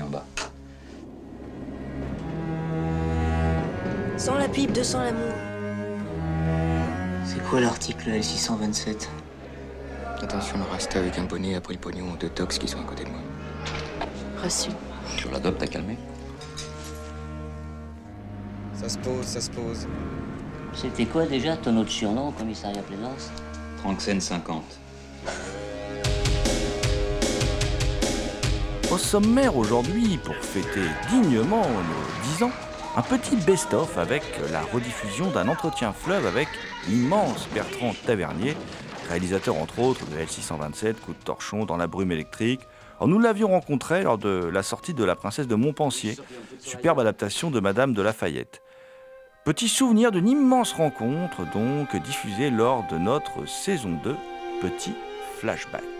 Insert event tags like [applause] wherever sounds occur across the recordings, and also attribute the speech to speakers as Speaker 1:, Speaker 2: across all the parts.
Speaker 1: en bas.
Speaker 2: Sans la pipe de sans l'amour.
Speaker 3: C'est quoi l'article L627
Speaker 1: Attention de rester avec un bonnet après le pognon de tox qui sont à côté de moi.
Speaker 2: Reçu.
Speaker 1: Sur la dope, t'as calmé?
Speaker 4: Ça se pose, ça se pose.
Speaker 3: C'était quoi déjà ton autre surnom au commissariat Plaisance?
Speaker 1: Tranxène 50.
Speaker 5: Au sommaire aujourd'hui, pour fêter dignement nos 10 ans, un petit best-of avec la rediffusion d'un entretien fleuve avec l'immense Bertrand Tavernier, réalisateur entre autres de L627, Coup de torchon dans la brume électrique. Alors, nous l'avions rencontré lors de la sortie de La Princesse de Montpensier, superbe adaptation de Madame de Lafayette. Petit souvenir d'une immense rencontre donc diffusée lors de notre saison 2, Petit Flashback.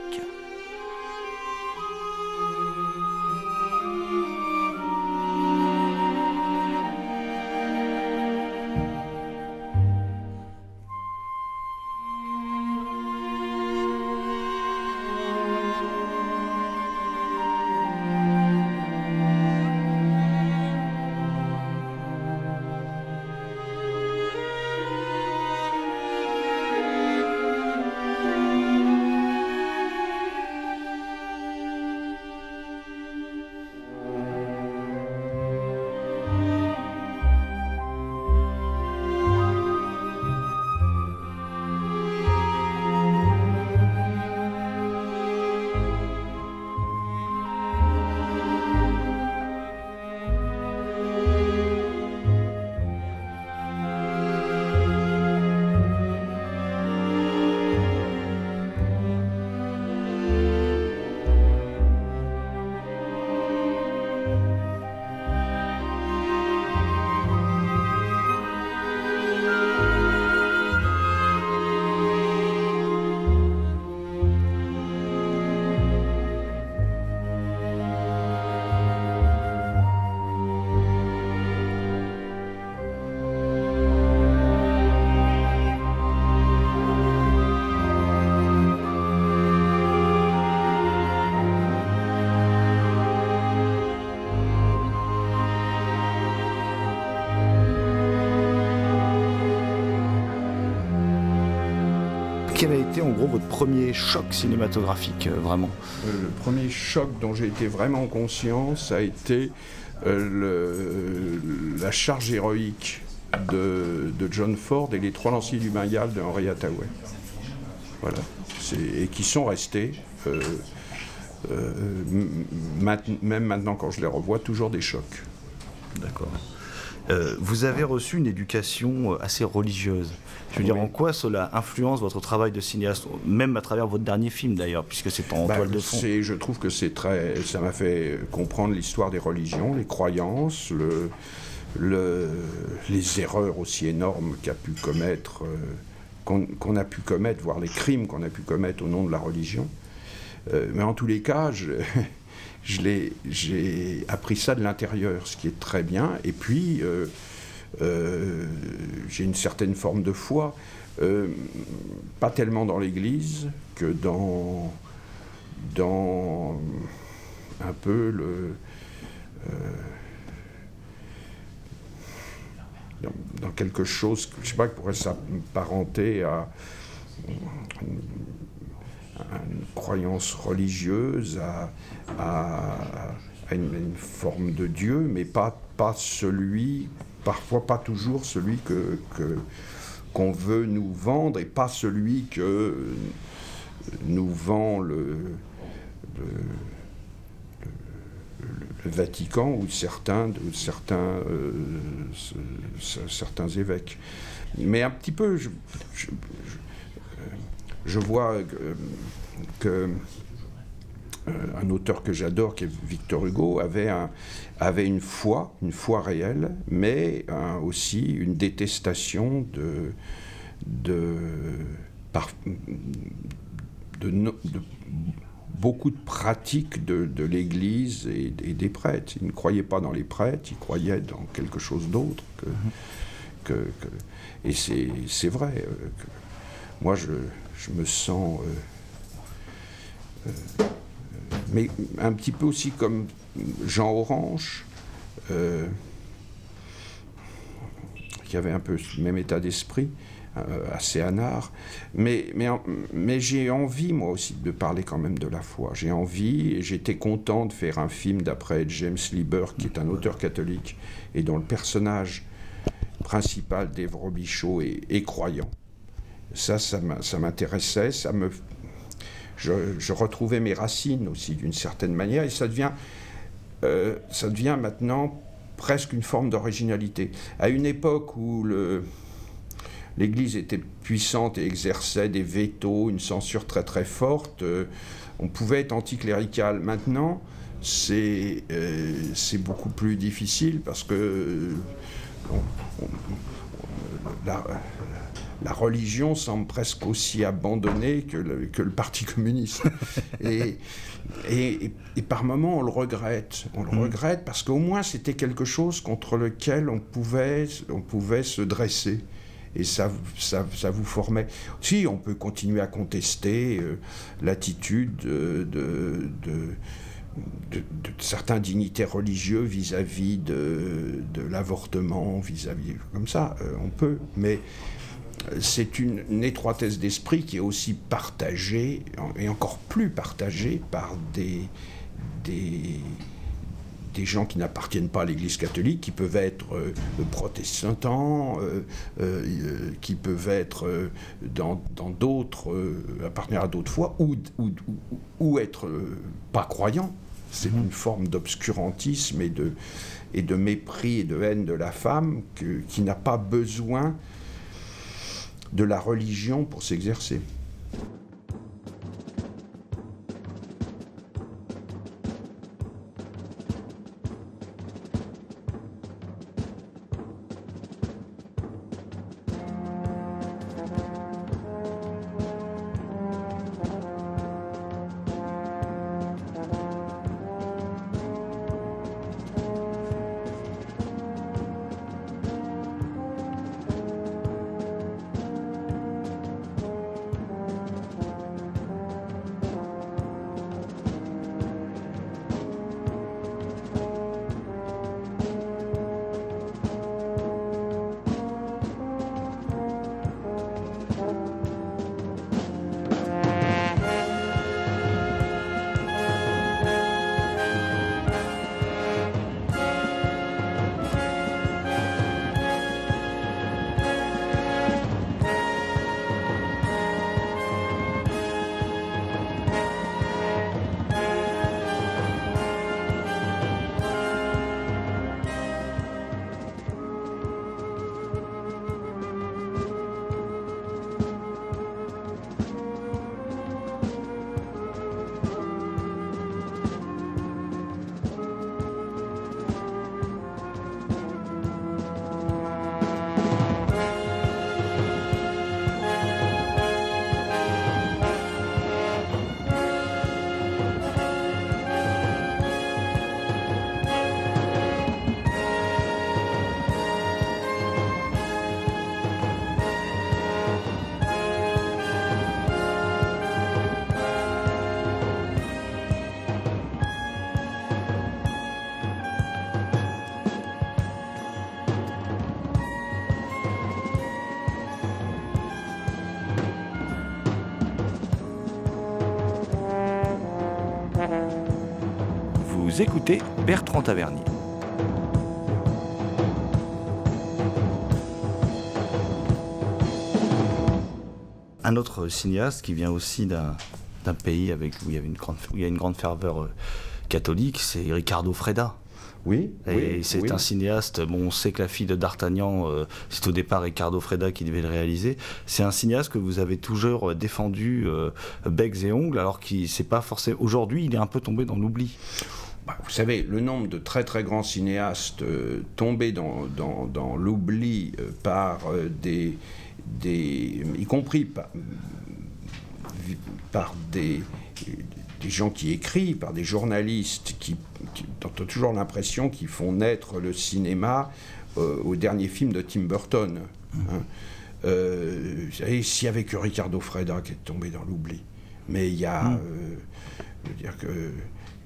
Speaker 5: Quel a été en gros votre premier choc cinématographique, euh, vraiment
Speaker 6: Euh, Le premier choc dont j'ai été vraiment conscient, ça a été euh, le- la charge héroïque de, de John Ford et les trois lanciers du Bengale de Henry Hathaway. Voilà. Et qui sont restés, euh, même maintenant quand je les revois, toujours des chocs.
Speaker 5: D'accord. Euh, vous avez reçu une éducation assez religieuse. Je veux dire, en quoi cela influence votre travail de cinéaste, même à travers votre dernier film d'ailleurs, puisque c'est en
Speaker 6: Bah,
Speaker 5: toile de fond
Speaker 6: je trouve que c'est très, ça m'a fait comprendre l'histoire des religions, les croyances, le, le- les erreurs aussi énormes qu'a pu commettre, euh, qu'on a pu commettre, voire les crimes qu'on a pu commettre au nom de la religion. Euh, mais en tous les cas, je, [laughs] j'ai appris ça de l'intérieur, ce qui est très bien. Et puis, euh, j'ai une certaine forme de foi, euh, pas tellement dans l'Église que dans dans un peu le. euh, dans, quelque chose, je sais pas, qui pourrait s'apparenter à une, croyance religieuse, à une, une forme de Dieu, mais pas, pas celui, parfois pas toujours celui que, qu'on veut nous vendre et pas celui que nous vend le, le, Vatican ou certains, certains, euh, ce- ce- certains évêques. Mais un petit peu, je, je- euh, vois que, que, euh, un auteur que j'adore, qui est Victor Hugo, avait, un- avait une foi, une foi réelle, mais aussi une détestation de, de, de beaucoup de pratiques de, de l'Église et, des prêtres. Il ne croyait pas dans les prêtres, il croyait dans quelque chose d'autre. Et c'est vrai. euh, moi, je, je me sens... euh, euh, mais un petit peu aussi comme Jean Orange, euh, qui avait un peu le même état d'esprit, euh, assez anard. Mais, mais, mais j'ai envie, moi aussi, de parler quand même de la foi. J'ai envie, et j'étais content de faire un film d'après James Lieber, qui est un auteur catholique, et dont le personnage principal d'Ève Robichaud est, est croyant. Ça, ça m'intéressait, ça me... Je, retrouvais mes racines aussi, d'une certaine manière, et ça devient, euh, ça devient maintenant presque une forme d'originalité. À une époque où l'Église était puissante et exerçait des vétos, une censure très très forte, euh, on pouvait être anticlérical. Maintenant, c'est euh, c'est beaucoup plus difficile parce que euh, la religion semble presque aussi abandonnée que le, que le Parti communiste. [laughs] et, et, et par moments, on le regrette. On le regrette parce qu'au moins, c'était quelque chose contre lequel on pouvait, on pouvait se dresser. Et ça, vous- ça, ça vous formait. Si, on peut continuer à contester euh, l'attitude de, de, de- de- de certains dignitaires religieux vis-à-vis de, de l'avortement, vis-à-vis comme ça, euh, on peut. Mais c'est une, une étroitesse d'esprit qui est aussi partagée, et encore plus partagée par des, des, des gens qui n'appartiennent pas à l'Église catholique, qui peuvent être euh, protestants, euh, euh, qui peuvent être dans dans d'autres, appartenir à d'autres foi, ou, ou, être pas croyants. C'est une forme d'obscurantisme et de, et de mépris et de haine de la femme que- qui n'a pas besoin de la religion pour s'exercer.
Speaker 5: Vous écoutez Bertrand Tavernier. Un autre cinéaste qui vient aussi d'un pays avec, où, il y avait une grande, où il y a une grande ferveur euh, catholique, c'est Ricardo Freda.
Speaker 6: Oui.
Speaker 5: Et
Speaker 6: oui,
Speaker 5: c'est
Speaker 6: oui.
Speaker 5: un cinéaste, bon, on sait que la fille de D'Artagnan, euh, c'est au départ Ricardo Freda qui devait le réaliser. C'est un cinéaste que vous avez toujours euh, défendu euh, becs et ongles, alors qu'il c'est pas forcément. Aujourd'hui, il est un peu tombé dans l'oubli.
Speaker 6: Vous savez, le nombre de très très grands cinéastes euh, tombés dans, dans, dans l'oubli euh, par euh, des, des. y compris par, par des, des gens qui écrivent, par des journalistes qui, qui dont on a toujours l'impression qu'ils font naître le cinéma au dernier film de Tim Burton. hein. Euh, vous savez, s'il y avait que Ricardo Freda qui est tombé dans l'oubli. Mais il y a. euh, je veux dire que.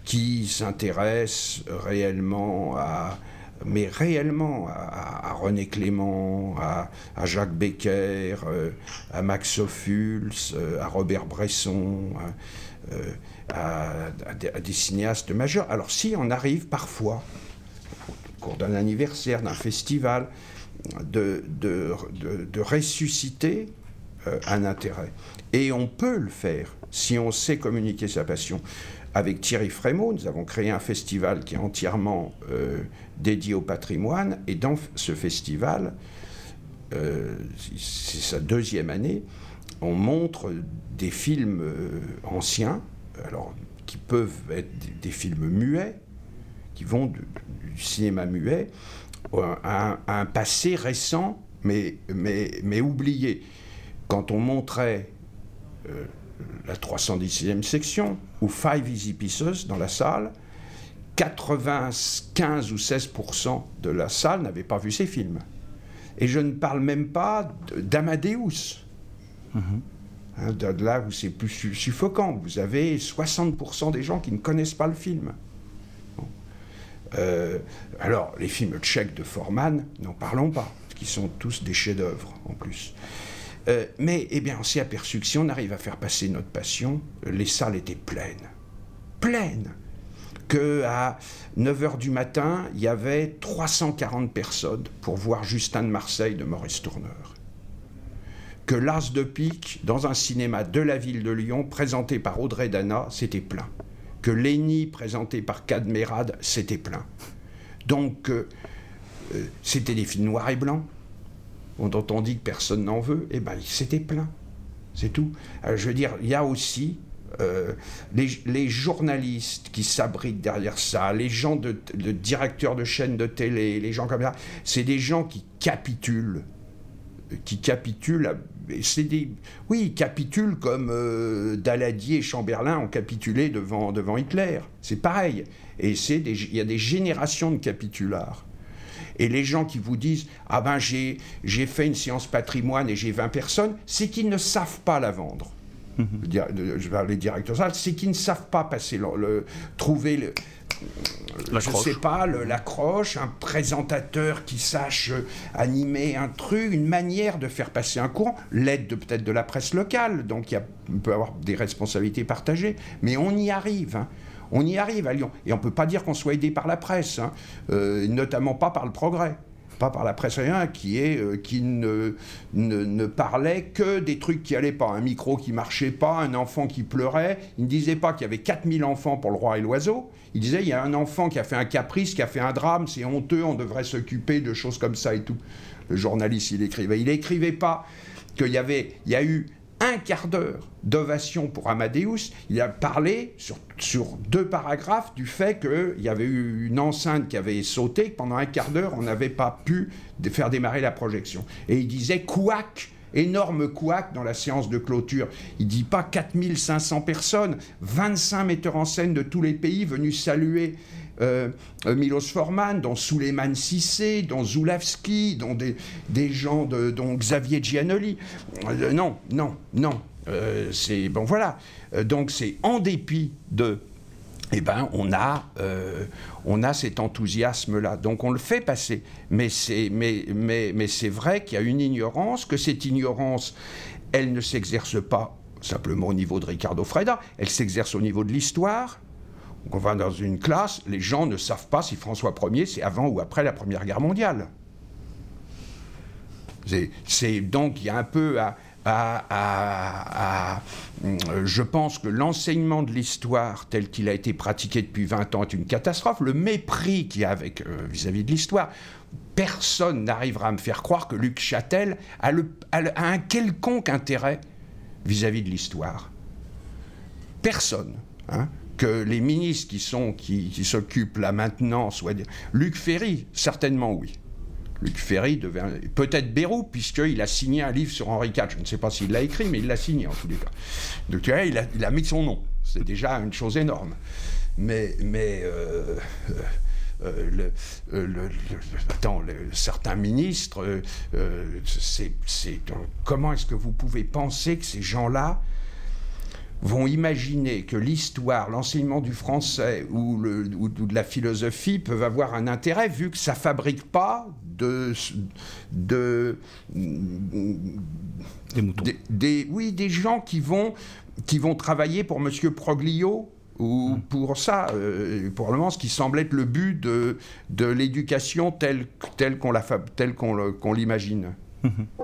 Speaker 6: Qui s'intéresse réellement à. Mais réellement à, René Clément, à, Jacques Becker, euh, à Max Ophuls, euh, à Robert Bresson, euh, à- des, cinéastes majeurs. Alors si on arrive parfois, au cours d'un anniversaire, d'un festival, de, ressusciter un intérêt. Et on peut le faire si on sait communiquer sa passion. Avec Thierry Frémaux, nous avons créé un festival qui est entièrement euh, dédié au patrimoine. Et dans ce festival, euh, c'est sa deuxième année, on montre des films euh, anciens, alors qui peuvent être des, films muets, qui vont du, cinéma muet à un, à un passé récent, mais, mais, mais oublié. Quand on montrait la 316e section ou Five Easy Pieces dans la salle, 95 ou 16% de la salle n'avait pas vu ces films. Et je ne parle même pas de- d'Amadeus. Hein, de de là où c'est plus su- suffocant. Vous avez 60% des gens qui ne connaissent pas le film. Bon. Euh, alors, les films tchèques de Forman, n'en parlons pas, qui sont tous des chefs-d'œuvre en plus. Euh, mais eh bien, on s'est aperçu que si on arrive à faire passer notre passion, euh, les salles étaient pleines. Pleines que à 9h du matin, il y avait 340 personnes pour voir Justin de Marseille de Maurice Tourneur. Que l'As de pique, dans un cinéma de la ville de Lyon, présenté par Audrey Dana, c'était plein. Que Léni, présenté par Cadmerade, c'était plein. Donc, euh, c'était des films noirs et blancs, dont on dit que personne n'en veut, et ben c'était plein. C'est tout. Euh, je veux dire, il y a aussi euh, les, journalistes qui s'abritent derrière ça, les gens de, directeurs de chaînes de télé, les gens comme ça, c'est des gens qui capitulent. Qui capitulent. oui, ils capitulent comme euh, Daladier et Chamberlain ont capitulé devant, Hitler. C'est pareil. Et il y a des générations de capitulards. Et les gens qui vous disent Ah ben j'ai j'ai fait une séance patrimoine et j'ai 20 personnes, c'est qu'ils ne savent pas la vendre. Le- Je vais parler directeur salle, c'est qu'ils ne savent pas passer le, le- trouver le, je
Speaker 5: L'accroche.
Speaker 6: sais pas, l'accroche, un présentateur qui sache euh, animer un truc, une manière de faire passer un courant, l'aide de- peut-être de la presse locale, donc il y peut avoir des responsabilités partagées, mais on y arrive. hein. On y arrive à Lyon. Et on ne peut pas dire qu'on soit aidé par la presse, hein, euh, notamment pas par le progrès. Pas par la presse rien, qui, est, euh, qui ne, parlait que des trucs qui allaient pas. Un micro qui marchait pas, un enfant qui pleurait. Il ne disait pas qu'il y avait 4000 enfants pour le roi et l'oiseau. Il disait il y a un enfant qui a fait un caprice, qui a fait un drame, c'est honteux, on devrait s'occuper de choses comme ça et tout. Le journaliste, il écrivait. Il écrivait pas qu'il y y a eu un quart d'heure d'ovation pour Amadeus. Il a parlé sur, deux paragraphes du fait qu'il y avait eu une enceinte qui avait sauté, pendant un quart d'heure, on n'avait pas pu faire démarrer la projection. Et il disait couac, énorme couac dans la séance de clôture. Il dit pas 4500 personnes, 25 metteurs en scène de tous les pays venus saluer euh, euh, Milos Forman, dont Suleiman Sissé, dont Zulawski, dont des, gens dont Xavier Giannoli. Euh, non, non, non. C'est bon, voilà. Donc c'est en dépit de. Eh ben, on a, on a cet enthousiasme-là. Donc on le fait passer. Mais c'est, mais, mais, mais c'est vrai qu'il y a une ignorance, que cette ignorance, elle ne s'exerce pas simplement au niveau de Ricardo Freda, elle s'exerce au niveau de l'histoire, on va dans une classe, les gens ne savent pas si François Ier c'est avant ou après la Première Guerre mondiale. C'est donc il y a un peu à, je pense que l'enseignement de l'histoire tel qu'il a été pratiqué depuis 20 ans est une catastrophe. Le mépris qu'il y a avec euh, vis-à-vis de l'histoire, personne n'arrivera à me faire croire que Luc Châtel a, un quelconque intérêt vis-à-vis de l'histoire. Personne. Hein. Que les ministres qui sont qui, s'occupent là maintenant soient Luc Ferry certainement oui Luc Ferry devait. Peut-être Bérou, puisqu'il a signé un livre sur Henri IV. Je ne sais pas s'il l'a écrit, mais il l'a signé en tous les cas. Donc il a, il a mis son nom. C'est déjà une chose énorme. Mais. mais euh, euh, euh, attends, certains ministres, c'est, comment est-ce que vous pouvez penser que ces gens-là vont imaginer que l'histoire, l'enseignement du français ou, le, ou, de la philosophie peuvent avoir un intérêt vu que ça fabrique pas de, de
Speaker 5: des moutons.
Speaker 6: Des, oui, des gens qui vont qui vont travailler pour Monsieur Proglio ou hum. pour ça, euh, pour le moment, ce qui semble être le but de, de l'éducation telle, telle qu'on l'imagine. Hum,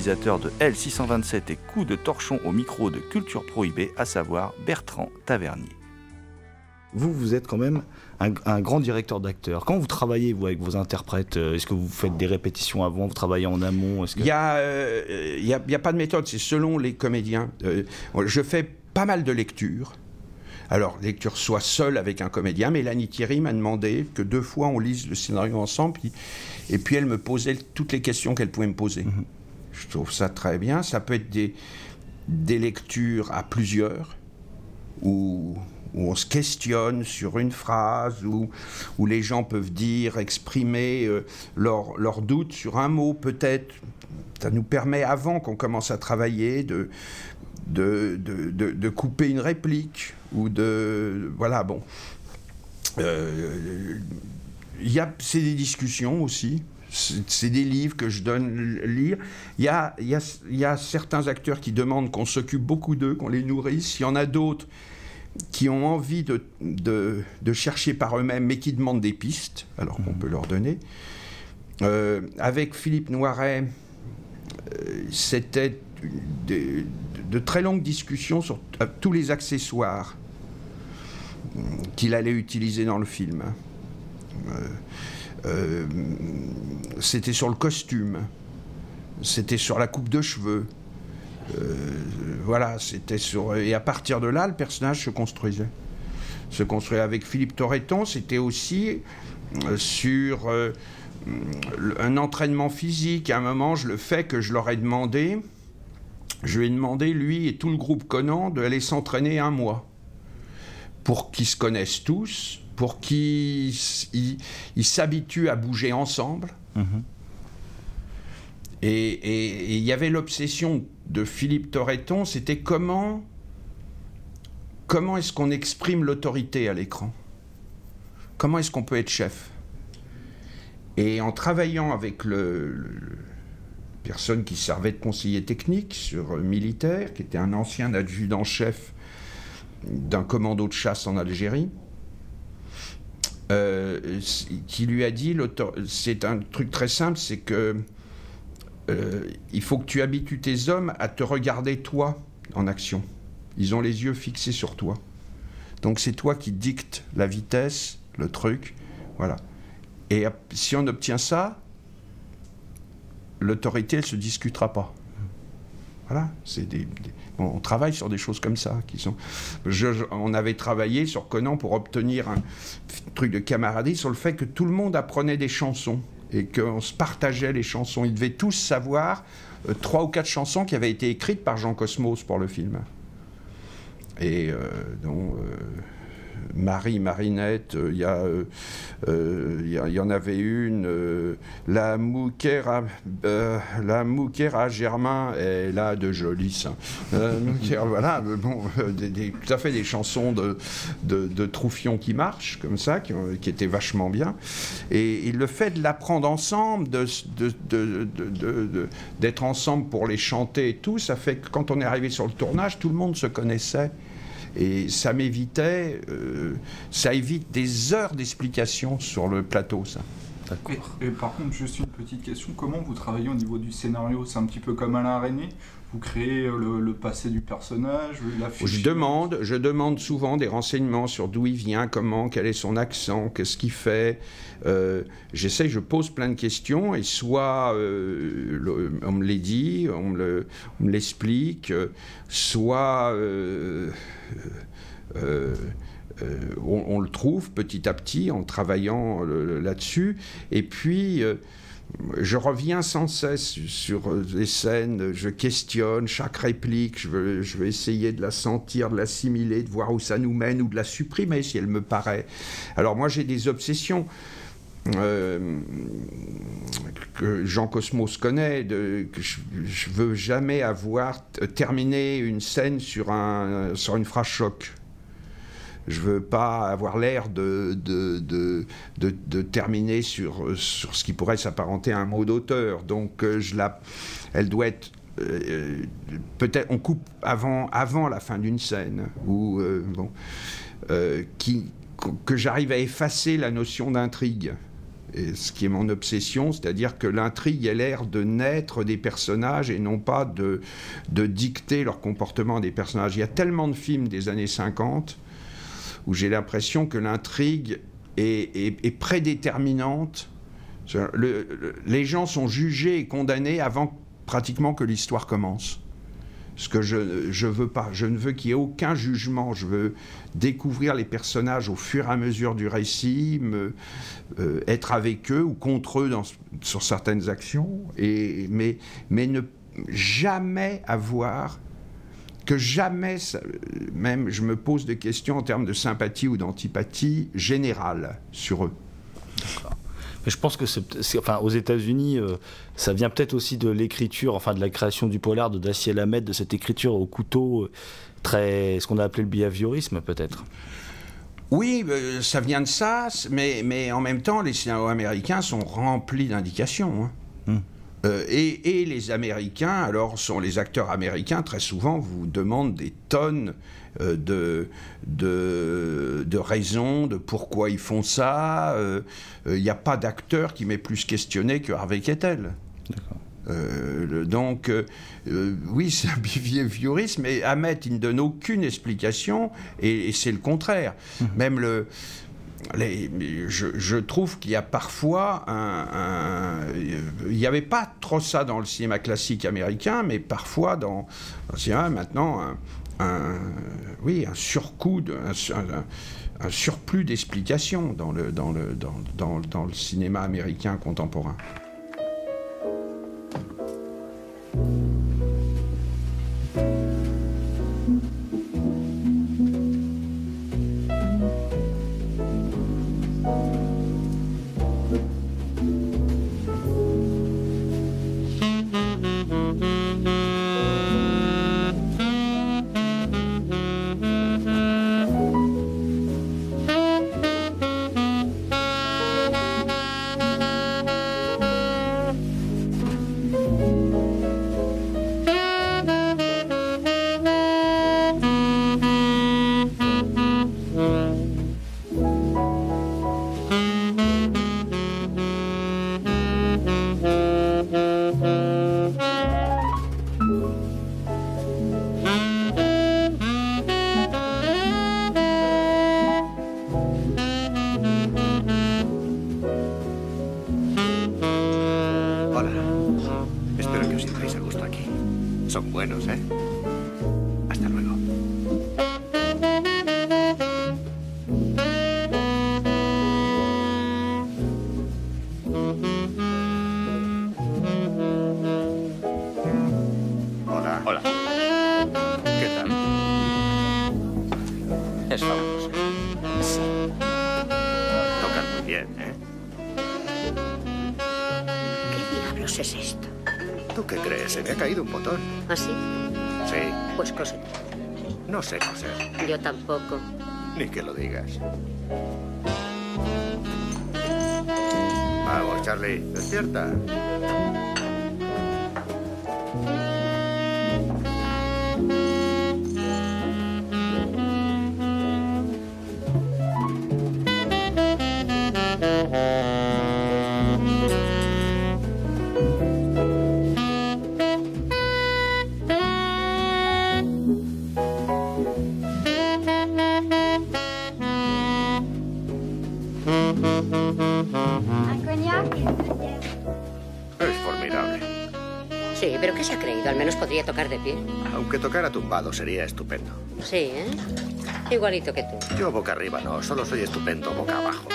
Speaker 5: réalisateur de L627 et Coup de torchon au micro de Culture Prohibée, à savoir Bertrand Tavernier. Vous, vous êtes quand même un, grand directeur d'acteurs. Quand vous travaillez, vous, avec vos interprètes, euh, est-ce que vous faites des répétitions avant Vous travaillez en amont
Speaker 6: Il n'y a, euh, a, pas de méthode, c'est selon les comédiens. Euh, je fais pas mal de lectures. Alors, lecture soit seule avec un comédien, mais Lani Thierry m'a demandé que deux fois on lise le scénario ensemble, et puis elle me posait toutes les questions qu'elle pouvait me poser. Mhm. Je trouve ça très bien. Ça peut être des, des lectures à plusieurs, où, où, on se questionne sur une phrase, où, où les gens peuvent dire, exprimer euh, leurs leur doutes sur un mot peut-être. Ça nous permet, avant qu'on commence à travailler, de, de, de, de, couper une réplique ou de voilà bon euh, c'est des discussions aussi c'est des livres que je donne lire. Il y a, il y a, il y a certains acteurs qui demandent qu'on s'occupe beaucoup d'eux, qu'on les nourrisse. Il y en a d'autres qui ont envie de, de, de chercher par eux-mêmes, mais qui demandent des pistes, alors qu'on mmh. peut leur donner. Euh, avec Philippe Noiret, euh, c'était de, de, très longues discussions sur tous les accessoires qu'il allait utiliser dans le film. Euh, euh, c'était sur le costume, c'était sur la coupe de cheveux. Euh, voilà, c'était sur. Et à partir de là, le personnage se construisait. Se construisait avec Philippe Torreton, c'était aussi sur un entraînement physique. À un moment, je le fais que je leur ai demandé. Je lui ai demandé, lui et tout le groupe Conan, d'aller s'entraîner un mois pour qu'ils se connaissent tous, pour qu'ils s'habituent à bouger ensemble. Mhm. Et il y avait l'obsession de Philippe Torreton, c'était comment, comment est-ce qu'on exprime l'autorité à l'écran? Comment est-ce qu'on peut être chef? Et en travaillant avec le, personne qui servait de conseiller technique sur militaire, qui était un ancien adjudant-chef d'un commando de chasse en Algérie. Euh, qui lui a dit, c'est un truc très simple, c'est que euh, il faut que tu habitues tes hommes à te regarder toi en action. Ils ont les yeux fixés sur toi. Donc c'est toi qui dictes la vitesse, le truc, voilà. Et si on obtient ça, l'autorité, elle se discutera pas. Voilà, c'est des, on travaille sur des choses comme ça qui sont. on avait travaillé sur Conan pour obtenir un truc de camaraderie sur le fait que tout le monde apprenait des chansons et qu'on se partageait les chansons. Ils devaient tous savoir euh, trois ou quatre chansons qui avaient été écrites par Jean Cosmos pour le film. Et euh, dont euh, Marie, Marinette, euh, il y, euh, euh, y en avait une, la Mouquera, euh, la Mouquera Germain, elle a de jolis Mouquera, voilà, bon, tout à fait des chansons de, de, de Troufion qui marchent, comme ça, qui, qui étaient vachement bien. Et, le fait de l'apprendre ensemble, de- d'être ensemble pour les chanter et tout, ça fait que quand on est arrivé sur le tournage, tout le monde se connaissait. Et ça m'évitait, euh, ça évite des heures d'explications sur le plateau, ça.
Speaker 7: Et, et par contre, juste une petite question, comment vous travaillez au niveau du scénario? C'est un petit peu comme Alain René Vous créez euh, le, le passé du personnage,
Speaker 6: Je demande, je demande souvent des renseignements sur d'où il vient, comment, quel est son accent, qu'est-ce qu'il fait. Euh, J'essaie, je pose plein de questions et soit euh, le- on me les dit, on me l'explique, soit euh, on, on le trouve petit à petit en travaillant là-dessus. Et puis, je reviens sans cesse sur les scènes, je questionne chaque réplique, je veux, essayer de la sentir, de l'assimiler, de voir où ça nous mène ou de la supprimer si elle me paraît. Alors moi j'ai des obsessions. euh, que Jean Cosmos connaît, je, je veux jamais avoir terminé une scène sur, un, sur une phrase choc. Je veux pas avoir l'air de, de, de, de- terminer sur, sur ce qui pourrait s'apparenter à un mot d'auteur. Donc euh, elle doit être euh, peut-être on coupe avant, avant la fin d'une scène ou euh, bon, que j'arrive à effacer la notion d'intrigue. Ce qui est mon obsession, c'est-à-dire que l'intrigue ait l'air de naître des personnages et non pas de, de dicter leur comportement des personnages. Il y a tellement de films des années 50 où j'ai l'impression que l'intrigue est, prédéterminante. Le- le- les gens sont jugés et condamnés avant pratiquement que l'histoire commence. Ce que je, je veux pas, je ne veux qu'il y ait aucun jugement. Je veux découvrir les personnages au fur et à mesure du récit, euh, être avec eux ou contre eux sur certaines actions, mais ne jamais avoir que jamais, ça- même je me pose des questions en termes de sympathie ou d'antipathie générale sur eux.
Speaker 5: Mais je pense que c'est, enfin, aux États-Unis, euh, ça vient peut-être aussi de l'écriture, enfin de la création du polar de Daciel Hamed, de cette écriture au couteau, euh, très, ce qu'on a appelé le behaviorisme peut-être.
Speaker 6: Oui, euh, ça vient de ça, mais, mais en même temps, les scénarios américains sont remplis d'indications. hein.
Speaker 5: Hmm.
Speaker 6: Euh, et, et les Américains, alors sont les acteurs américains, très souvent vous demandent des tonnes euh, de, de, de raisons, de pourquoi ils font ça. Euh, Il n'y a pas d'acteur qui m'ait plus questionné que Harvey. Euh, le- donc, euh, euh, oui, c'est un [laughs] behaviorisme, mais Ahmed, il ne donne aucune explication, et, et c'est le contraire. Même le. Je, trouve qu'il y a parfois un. il n'y avait pas trop ça dans le cinéma classique américain, mais parfois dans, dans le cinéma maintenant, un, un- oui, un surcoût, un, surplus d'explications dans le cinéma américain contemporain.
Speaker 8: Es fabuloso.
Speaker 9: Tocan muy bien, ¿eh?
Speaker 2: ¿Qué diablos es esto?
Speaker 9: ¿Tú qué crees? Se me ha caído un botón.
Speaker 2: ¿Así?
Speaker 9: Sí,
Speaker 2: Pues coser.
Speaker 9: no sé coser.
Speaker 2: Yo tampoco.
Speaker 9: Ni que lo digas. Vamos, Charlie, despierta.
Speaker 2: Tocar de pie.
Speaker 9: Aunque tocara tumbado sería estupendo.
Speaker 2: Sí, ¿eh? Igualito que tú.
Speaker 9: Yo boca arriba no, solo soy estupendo boca abajo.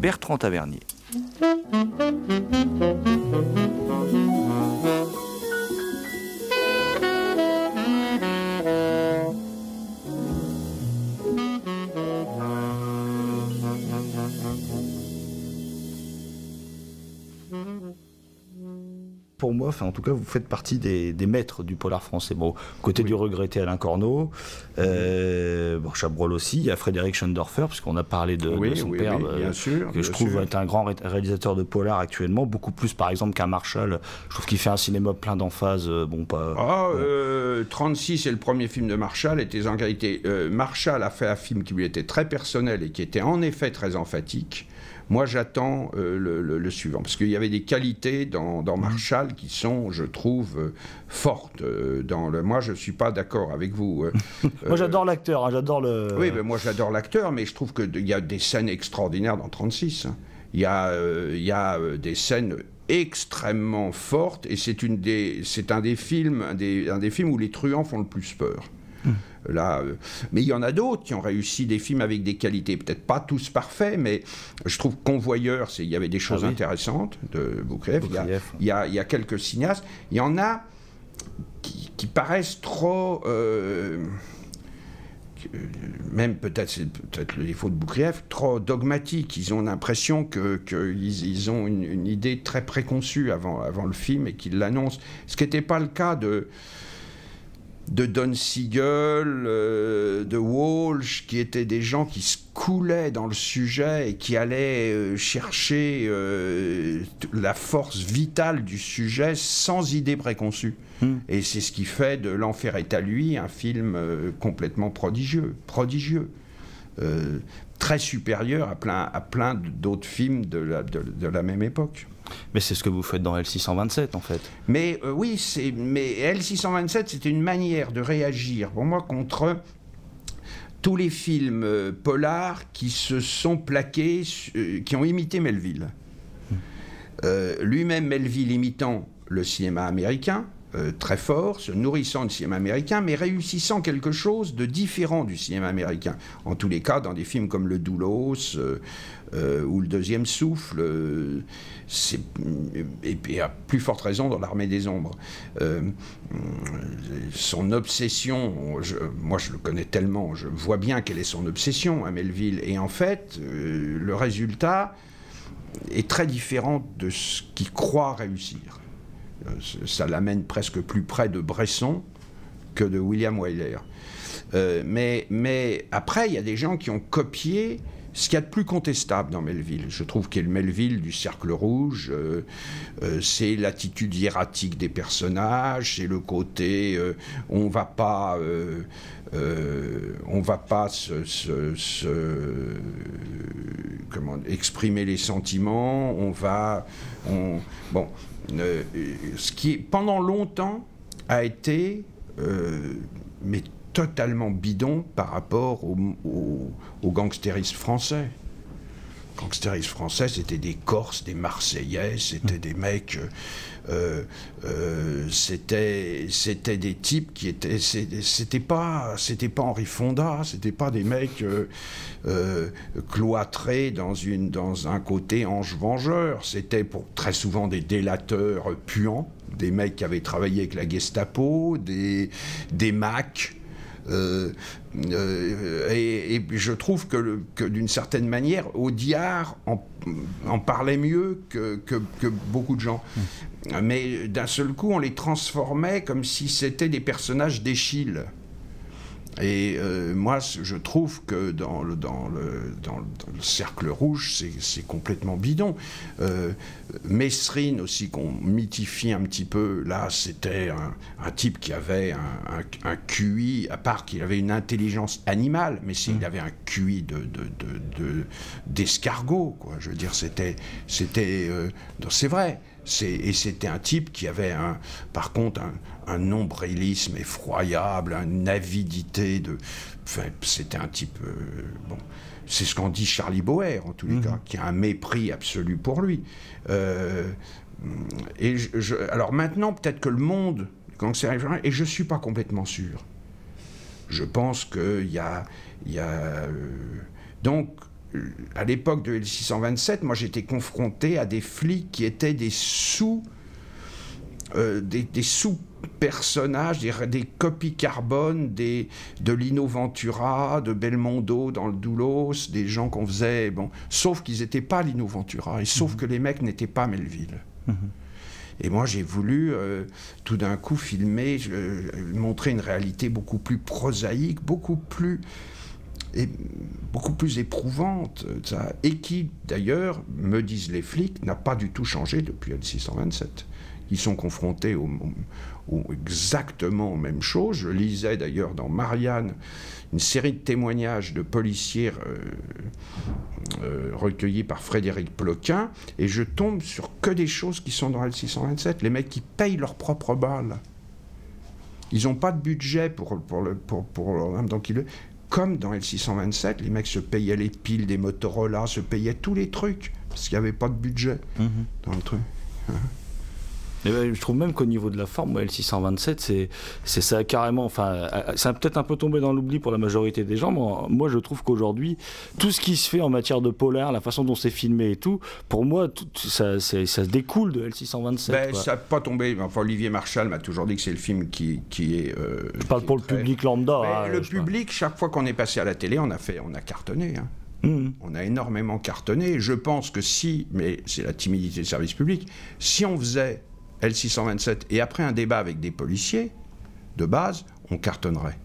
Speaker 5: Bertrand Tavernier.
Speaker 10: Enfin en tout cas, vous faites partie des, des maîtres du polar français. Bon, côté du regretté Alain Corneau, euh, bon, Chabrol aussi, il y a Frédéric Schoendorfer, puisqu'on a parlé de,
Speaker 6: Oui,
Speaker 10: de son
Speaker 6: oui,
Speaker 10: père,
Speaker 6: oui,
Speaker 10: euh,
Speaker 6: bien sûr,
Speaker 10: que
Speaker 6: bien
Speaker 10: je trouve
Speaker 6: sûr.
Speaker 10: être un grand ré- réalisateur de polar actuellement, beaucoup plus par exemple qu'un Marshall. Je trouve qu'il fait un cinéma plein d'emphase, euh, bon pas.
Speaker 6: Ah,
Speaker 10: bon.
Speaker 6: euh, 36 c'est le premier film de Marshall, était en qualité. euh, Marshall a fait un film qui lui était très personnel et qui était en effet très emphatique. Moi, j'attends euh, le, le- le suivant, parce qu'il y avait des qualités dans, dans Marshall qui sont, je trouve, euh, fortes. euh, dans le... Moi, je ne suis pas d'accord avec vous. [laughs]
Speaker 10: Moi j'adore l'acteur, hein, j'adore le.
Speaker 6: Oui, ben moi j'adore l'acteur, mais je trouve qu'il y a des scènes extraordinaires dans 36. hein. Il y a, il y a des scènes extrêmement fortes, et c'est un des films, un des, un des films où les truands font le plus peur. Là, euh, mais il y en a d'autres qui ont réussi des films avec des qualités, peut-être pas tous parfaits, mais je trouve Convoyeur, il y avait des choses
Speaker 10: Ah oui.
Speaker 6: intéressantes de Boukrieff. Il y a-
Speaker 10: Boukrieff.
Speaker 6: il y, a, il y a quelques cinéastes. Il y en a qui, qui paraissent trop. euh, que- même peut-être c'est peut-être le défaut de Boukrieff, trop dogmatiques. Ils ont l'impression que qu'ils ils ont une, une idée très préconçue avant, avant le film et qu'ils l'annoncent. Ce qui n'était pas le cas de de Don Siegel, euh, de Walsh, qui étaient des gens qui se coulaient dans le sujet et qui allaient euh, chercher euh, la force vitale du sujet sans idée préconçue. Et c'est ce qui fait de L'Enfer est à lui un film complètement prodigieux, prodigieux. Très supérieur à plein, à plein d'autres films de la, de- de la même époque.
Speaker 10: Mais c'est ce que vous faites dans L627 en fait.
Speaker 6: Mais euh, oui, c'est mais L627, c'était une manière de réagir pour moi contre tous les films euh, polars qui se sont plaqués, euh, qui ont imité Melville. Euh, Lui-même Melville imitant le cinéma américain, euh, très fort, se nourrissant du cinéma américain, mais réussissant quelque chose de différent du cinéma américain. En tous les cas, dans des films comme Le Doulos euh, euh, ou Le Deuxième Souffle, et à plus forte raison dans L'Armée des Ombres. Euh, son obsession, moi je le connais tellement, je vois bien quelle est son obsession à Melville, et en fait, euh, le résultat est très différent de ce qu'il croit réussir. Euh, Ça l'amène presque plus près de Bresson que de William Wyler. Mais, mais après, il y a des gens qui ont copié ce qu'il y a de plus contestable dans Melville. Je trouve a le Melville du Cercle Rouge, euh, euh, c'est l'attitude hiératique des personnages, c'est le côté euh, on va pas, on va pas se, exprimer les sentiments, on va, on, bon, ce qui pendant longtemps a été mais totalement bidon par rapport au, au, au gangstérisme français. Gangstérisme français, c'était des Corses, des Marseillais, c'était des mecs, euh, euh, c'était c'était des types qui étaient, c'était pas pas Henri Fonda, c'était pas des mecs euh, euh, cloîtrés dans une dans un côté ange vengeur, c'était très souvent des délateurs puants, des mecs qui avaient travaillé avec la Gestapo, des des Macs. Euh, euh, et, et je trouve que, d'une certaine manière, Audiard en, en parlait mieux que, que- que beaucoup de gens. Mais d'un seul coup, on les transformait comme si c'était des personnages d'Échille. Et euh, moi, je trouve que dans le, dans le, dans le, dans le cercle rouge, c'est- complètement bidon. Euh, Mesrine aussi, qu'on mythifie un petit peu, là, c'était un, un type qui avait un, un- un QI, à part qu'il avait une intelligence animale, mais c'est- il avait un QI de, de, de- de- d'escargot, quoi. Je veux dire, c'était, c'était, euh, c'est vrai. Et c'était un type qui avait, un, par contre, un, un nombrilisme effroyable, une avidité de. Enfin, c'était un type. euh, bon, c'est ce qu'en dit Charlie Boer, en tous les cas, qui a un mépris absolu pour lui. Euh, et je- je- alors maintenant, peut-être que le monde, et je ne suis pas complètement sûr. Je pense qu'il y a. y a, euh, donc, à l'époque de L627, moi j'étais confronté à des flics qui étaient des sous. euh, des, des sous-personnages, des, des copies carbone des, de Lino Ventura, de Belmondo dans le Doulos, des gens qu'on faisait. Bon, sauf qu'ils n'étaient pas Lino Ventura, et sauf que les mecs n'étaient pas Melville. Et moi, j'ai voulu euh, tout d'un coup filmer, euh, montrer une réalité beaucoup plus prosaïque, beaucoup plus, et, beaucoup plus éprouvante, euh, ça, et qui, d'ailleurs, me disent les flics, n'a pas du tout changé depuis L627. Ils sont confrontés au, au- exactement aux mêmes choses. Je lisais d'ailleurs dans Marianne une série de témoignages de policiers euh, euh, recueillis par Frédéric Ploquin, et je tombe sur que des choses qui sont dans L627. Les mecs qui payent leurs propres balles. Ils n'ont pas de budget pour, pour, le, pour, pour leur- donc ils, comme dans L627, les mecs se payaient les piles des Motorola, se payaient tous les trucs, parce qu'il n'y avait pas de budget dans le truc.
Speaker 10: Et ben, je trouve même qu'au niveau de la forme, moi, L627, c'est, c'est ça carrément. Enfin, euh, ça a peut-être un peu tombé dans l'oubli pour la majorité des gens, mais moi, je trouve qu'aujourd'hui, tout ce qui se fait en matière de polar, la façon dont c'est filmé et tout, pour moi, tout, ça, ça se découle de L627.
Speaker 6: Ben, ça n'a pas tombé. Enfin, Olivier Marchal m'a toujours dit que c'est le film qui, qui est. euh,
Speaker 10: je parle pour le
Speaker 6: très-
Speaker 10: public lambda.
Speaker 6: Ben,
Speaker 10: hein,
Speaker 6: le public, chaque fois qu'on est passé à la télé, on a fait, on a cartonné. hein.
Speaker 10: Mhm.
Speaker 6: On a énormément cartonné. Je pense que si, mais c'est la timidité du service public, si on faisait L627 et après un débat avec des policiers, de base, on cartonnerait.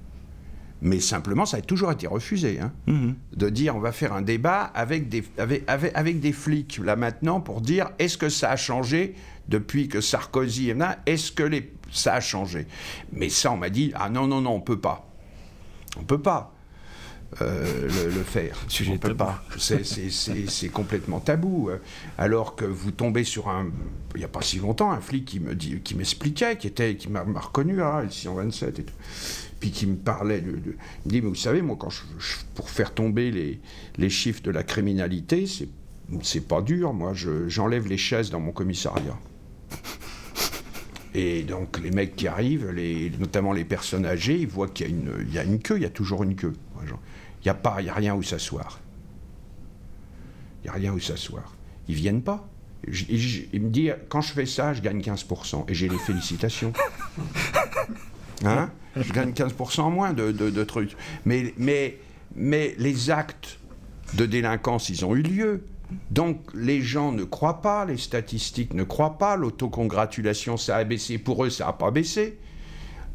Speaker 6: Mais simplement, ça a toujours été refusé. hein,
Speaker 10: Mhm.
Speaker 6: de dire on va faire un débat avec des, avec, avec, avec des flics, là maintenant, pour dire est-ce que ça a changé depuis que Sarkozy est là Est-ce que les, ça a changé? Mais ça, on m'a dit ah non, non, non, on peut pas. On peut pas. Euh, le, le faire.
Speaker 10: Sujet
Speaker 6: on peut pas. C'est- complètement tabou. Alors que vous tombez sur un, il n'y a pas si longtemps, un flic qui me dit, qui m'expliquait, qui était, qui m'a reconnu, ah, le 627 et tout puis qui me parlait de, de- il me dit mais vous savez moi quand je, je- pour faire tomber les, les chiffres de la criminalité c'est c'est pas dur moi je- j'enlève les chaises dans mon commissariat
Speaker 11: Et donc les mecs qui arrivent, les, notamment les personnes âgées, ils voient qu'il y, a une- il y a une queue, il y a toujours une queue. Il n'y a, pas- il y a rien où s'asseoir. Il n'y a rien où s'asseoir. Ils viennent pas. Je- je- il me dit, quand je fais ça, je gagne 15%. Et j'ai les félicitations. [laughs] Hein? Je gagne 15% en moins de, de- de trucs. Mais, mais, mais les actes de délinquance, ils ont eu lieu. Donc les gens ne croient pas, les statistiques ne croient pas, l'autocongratulation, ça a baissé. Pour eux, ça n'a pas baissé.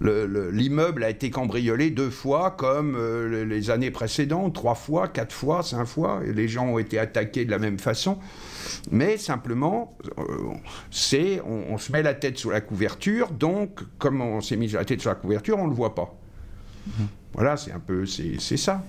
Speaker 11: Le- le- L'immeuble a été cambriolé deux fois comme euh, le- les années précédentes, trois fois, quatre fois, cinq fois, et les gens ont été attaqués de la même façon. Mais simplement, euh, c'est on, on se met la tête sous la couverture, donc comme on s'est mis la tête sous la couverture, on ne le voit pas. Voilà, c'est un peu, c'est ça.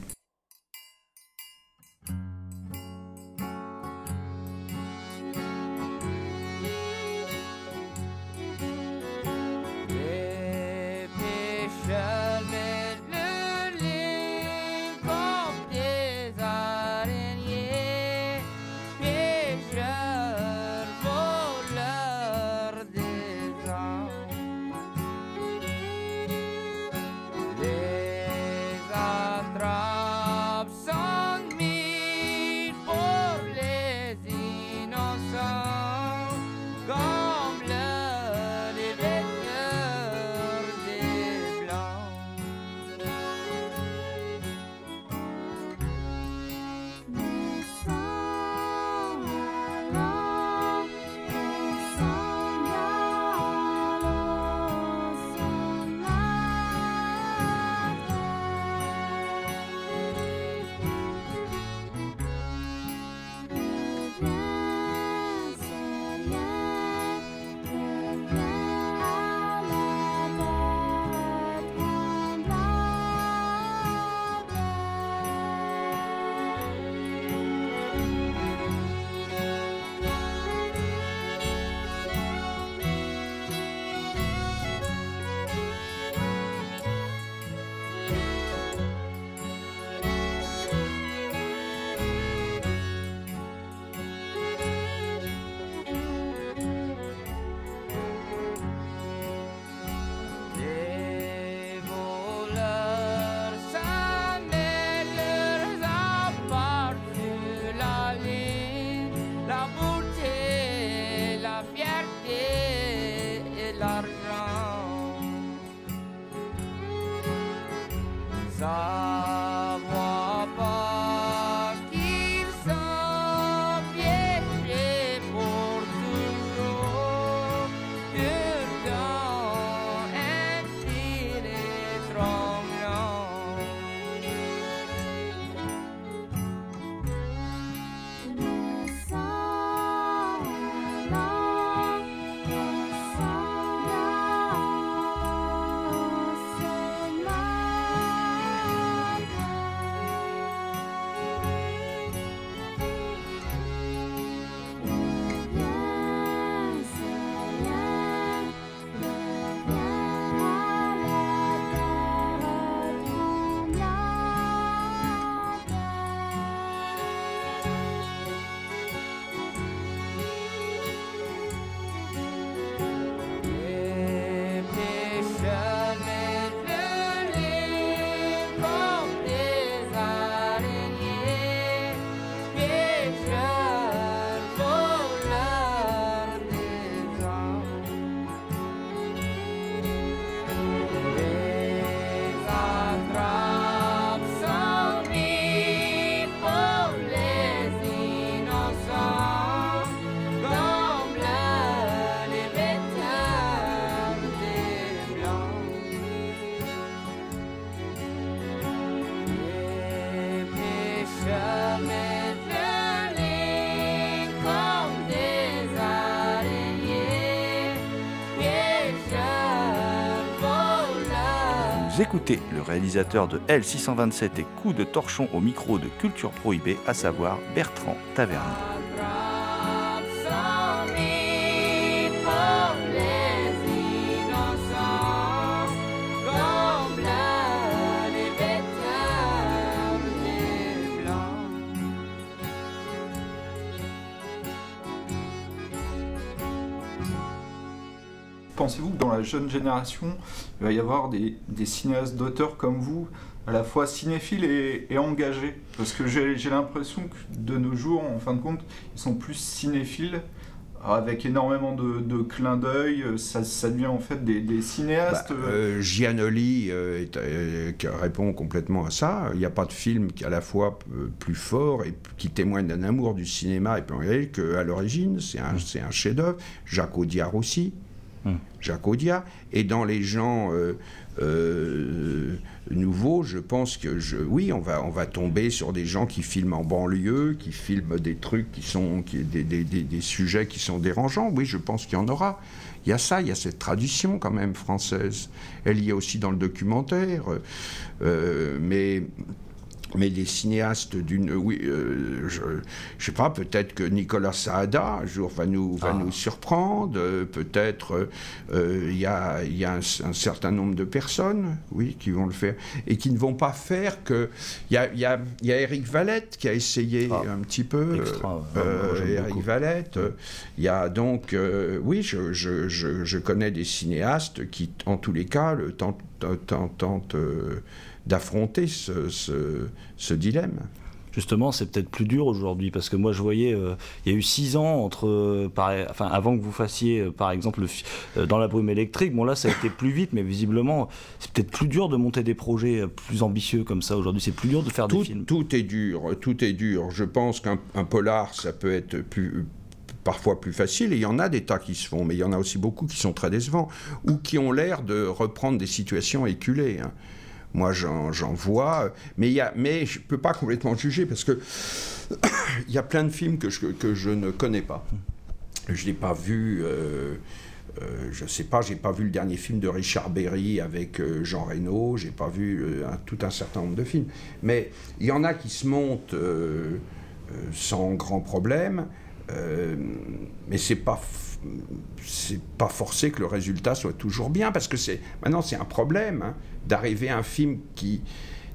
Speaker 5: Réalisateur de L627 et Coup de torchon au micro de Culture Prohibée, à savoir Bertrand Tavernier.
Speaker 7: Jeune génération, il va y avoir des, des cinéastes d'auteurs comme vous, à la fois cinéphiles et, et engagés Parce que j'ai l'impression que de nos jours, en fin de compte, ils sont plus cinéphiles, avec énormément de, de clins d'œil. Ça, ça devient en fait des, des cinéastes.
Speaker 6: Bah, euh, euh, est, euh, répond complètement à ça. Il n'y a pas de film qui est à la fois plus fort et qui témoigne d'un amour du cinéma et plus réel qu'à l'origine. C'est un, c'est un chef-d'œuvre. Jacques Audiard aussi. Jacques Audiard. Et dans les gens euh, euh, nouveaux, je pense que je, oui, on va, on va tomber sur des gens qui filment en banlieue, qui filment des trucs qui sont qui, des, des- des- des sujets qui sont dérangeants. Oui, je pense qu'il y en aura. Il y a ça, il y a cette tradition quand même française. Elle y est aussi dans le documentaire, euh, mais mais des cinéastes d'une. Oui, euh, je ne sais pas, peut-être que Nicolas Saada, un jour, va nous, va nous surprendre. euh, peut-être euh, il y a, il y a un, un certain nombre de personnes, oui, qui vont le faire. Et qui ne vont pas faire que. Il y a, il y a, y a Eric Valette qui a essayé un petit peu.
Speaker 10: extra, ouais.
Speaker 6: euh, Eric
Speaker 10: beaucoup.
Speaker 6: Valette. euh, Il y a donc. euh, oui, je, je, je, je connais des cinéastes qui, en tous les cas, le tentent. tentent- euh, d'affronter ce, ce, ce dilemme.
Speaker 10: Justement, c'est peut-être plus dur aujourd'hui parce que moi je voyais, euh, il y a eu six ans entre, euh, par- enfin avant que vous fassiez euh, par exemple le dans la brume électrique. Bon là, ça a été plus vite, mais visiblement, c'est peut-être plus dur de monter des projets plus ambitieux comme ça aujourd'hui. C'est plus dur de faire
Speaker 6: tout,
Speaker 10: des films.
Speaker 6: tout est dur, tout est dur. Je pense qu'un un polar, ça peut être plus parfois plus facile, et il y en a des tas qui se font, mais il y en a aussi beaucoup qui sont très décevants, ou qui ont l'air de reprendre des situations éculées. hein. Moi, j'en vois, mais, y a, mais je ne peux pas complètement juger, parce que [coughs] il y a plein de films que je, que je ne connais pas. Je n'ai pas vu... euh, euh, je sais pas, j'ai pas vu le dernier film de Richard Berry avec euh, Jean Reno, j'ai pas vu euh, tout un certain nombre de films. Mais il y en a qui se montent euh, euh, sans grand problème, euh, mais c'est pas c'est pas forcé que le résultat soit toujours bien parce que c'est maintenant c'est un problème hein, d'arriver à un film qui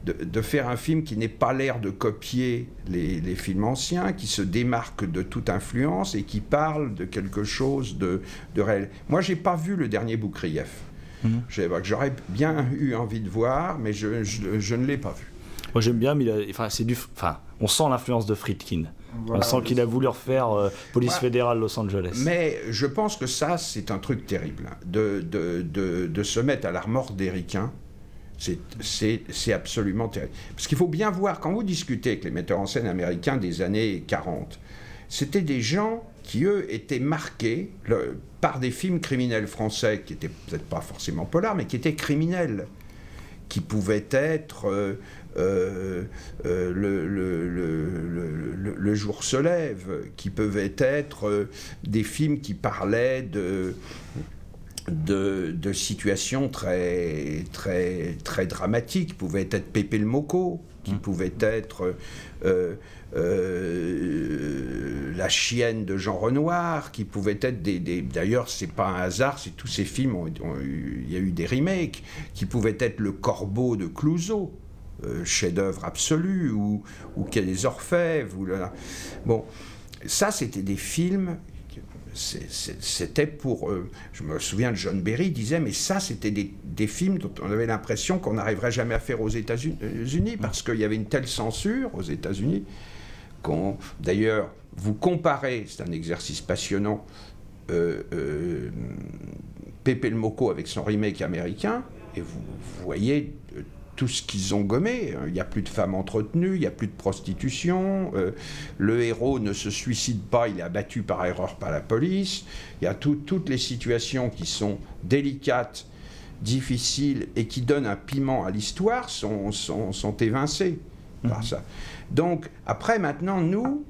Speaker 6: de, de faire un film qui n'est pas l'air de copier les, les films anciens, qui se démarque de toute influence et qui parle de quelque chose de, de réel. Moi, j'ai pas vu le dernier Boukrieff. Que J'aurais bien eu envie de voir, mais je, je- je ne l'ai pas vu.
Speaker 10: Moi j'aime bien, mais il a- enfin c'est du, enfin on sent l'influence de Friedkin.
Speaker 6: Voilà.
Speaker 10: on sent qu'il a voulu refaire euh, Police fédérale Los Angeles.
Speaker 6: Mais je pense que ça, c'est un truc terrible. hein, De, de, de, de se mettre à la remorque des ricains, c'est- absolument terrible. Parce qu'il faut bien voir, quand vous discutez avec les metteurs en scène américains des années 40, c'était des gens qui, eux, étaient marqués le- par des films criminels français, qui étaient peut-être pas forcément polars, mais qui étaient criminels qui pouvaient être euh, le, le- le- jour se lève, qui peuvent être euh, des films qui parlaient de, de, de situations très, très, très dramatiques, qui pouvaient être Pépé le Moco, qui pouvaient être euh, euh, La chienne de Jean Renoir, qui pouvaient être des... des- D'ailleurs, c'est pas un hasard, c'est tous ces films, il y a eu des remakes, qui pouvaient être Le Corbeau de Clouseau, euh, chef-d'œuvre absolu, ou, ou Quai des Orfèvres, ou Bon, ça, c'était des films c'était pour. euh, je me souviens de John Berry disait, mais ça, c'était des, films dont on avait l'impression qu'on n'arriverait jamais à faire aux États-Unis parce qu'il y avait une telle censure aux États-Unis qu'on. D'ailleurs, vous comparez, c'est un exercice passionnant, euh, euh, le Moco avec son remake américain, et vous, voyez tout ce qu'ils ont gommé. Il n'y a plus de femmes entretenues, il n'y a plus de prostitution, euh, le héros ne se suicide pas, il est abattu par erreur par la police. Il y a tout- toutes les situations qui sont délicates, difficiles et qui donnent un piment à l'histoire sont, sont, sont évincées par ça. Donc, après, maintenant, nous,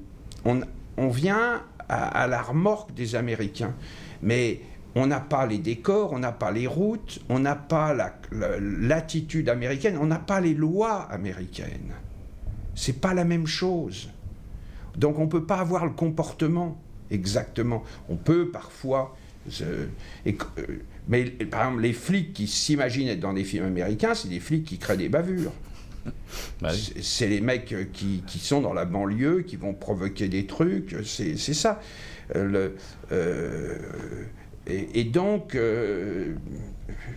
Speaker 6: on, on vient à, à la remorque des Américains. Mais on n'a pas les décors, on n'a pas les routes, on n'a pas la- la- l'attitude américaine, on n'a pas les lois américaines. C'est pas la même chose. Donc on ne peut pas avoir le comportement exactement. On peut parfois. euh, et euh, mais par exemple, les flics qui s'imaginent être dans des films américains, c'est des flics qui créent des bavures. C'est- C'est les mecs qui, qui sont dans la banlieue, qui vont provoquer des trucs, c'est ça. Euh, le- euh, Et, et donc, euh,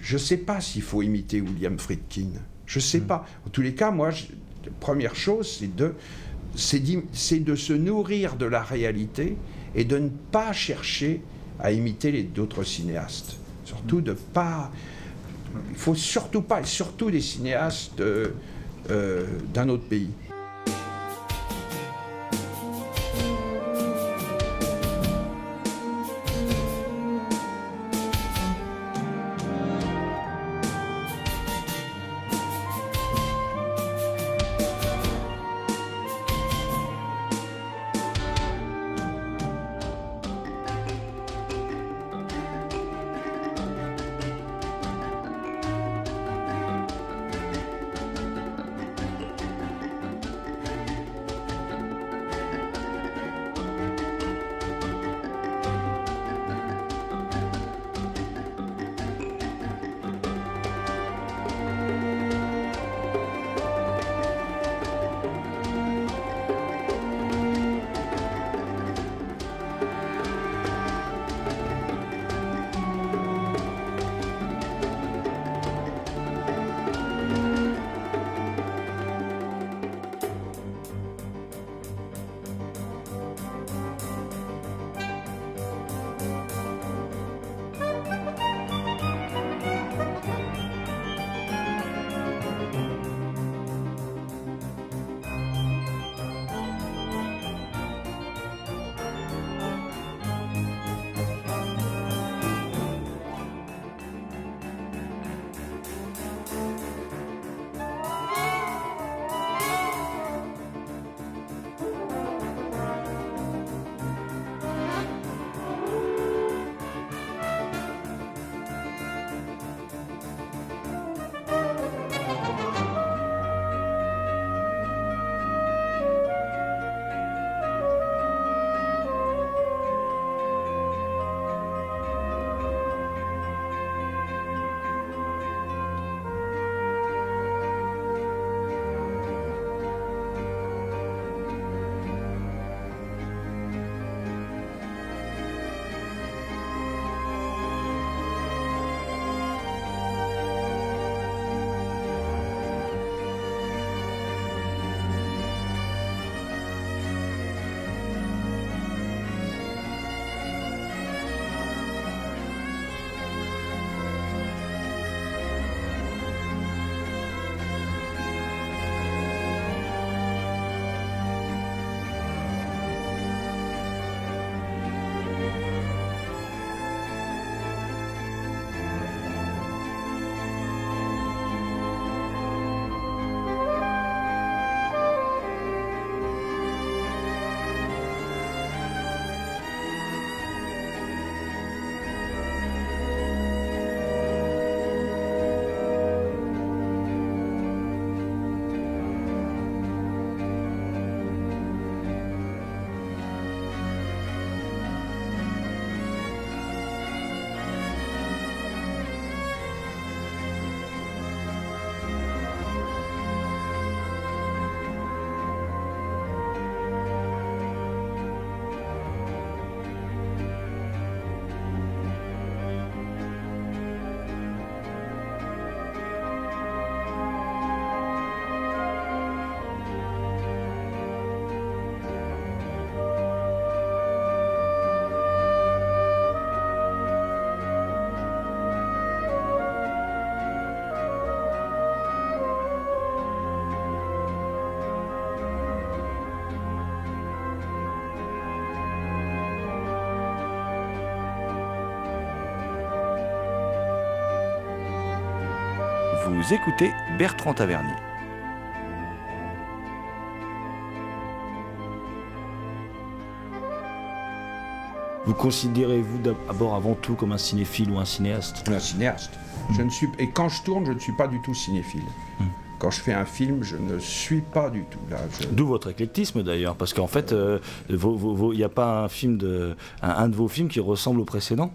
Speaker 6: je ne sais pas s'il faut imiter William Friedkin. Je ne sais pas. En tous les cas, moi, je- la première chose, c'est de, c'est d'im- c'est de se nourrir de la réalité et de ne pas chercher à imiter les d'autres cinéastes. Surtout de pas. Il faut surtout pas, et surtout des cinéastes euh, euh, d'un autre pays.
Speaker 12: Vous écoutez Bertrand Tavernier.
Speaker 5: Vous considérez-vous d'abord avant tout comme un cinéphile ou un cinéaste?
Speaker 6: Un cinéaste. Je ne suis, et quand je tourne, je ne suis pas du tout cinéphile. Quand je fais un film, je ne suis pas du tout là. je-
Speaker 5: D'où votre éclectisme d'ailleurs, parce qu'en fait, il n'y a pas un film de, un, un de vos films qui ressemble au précédent?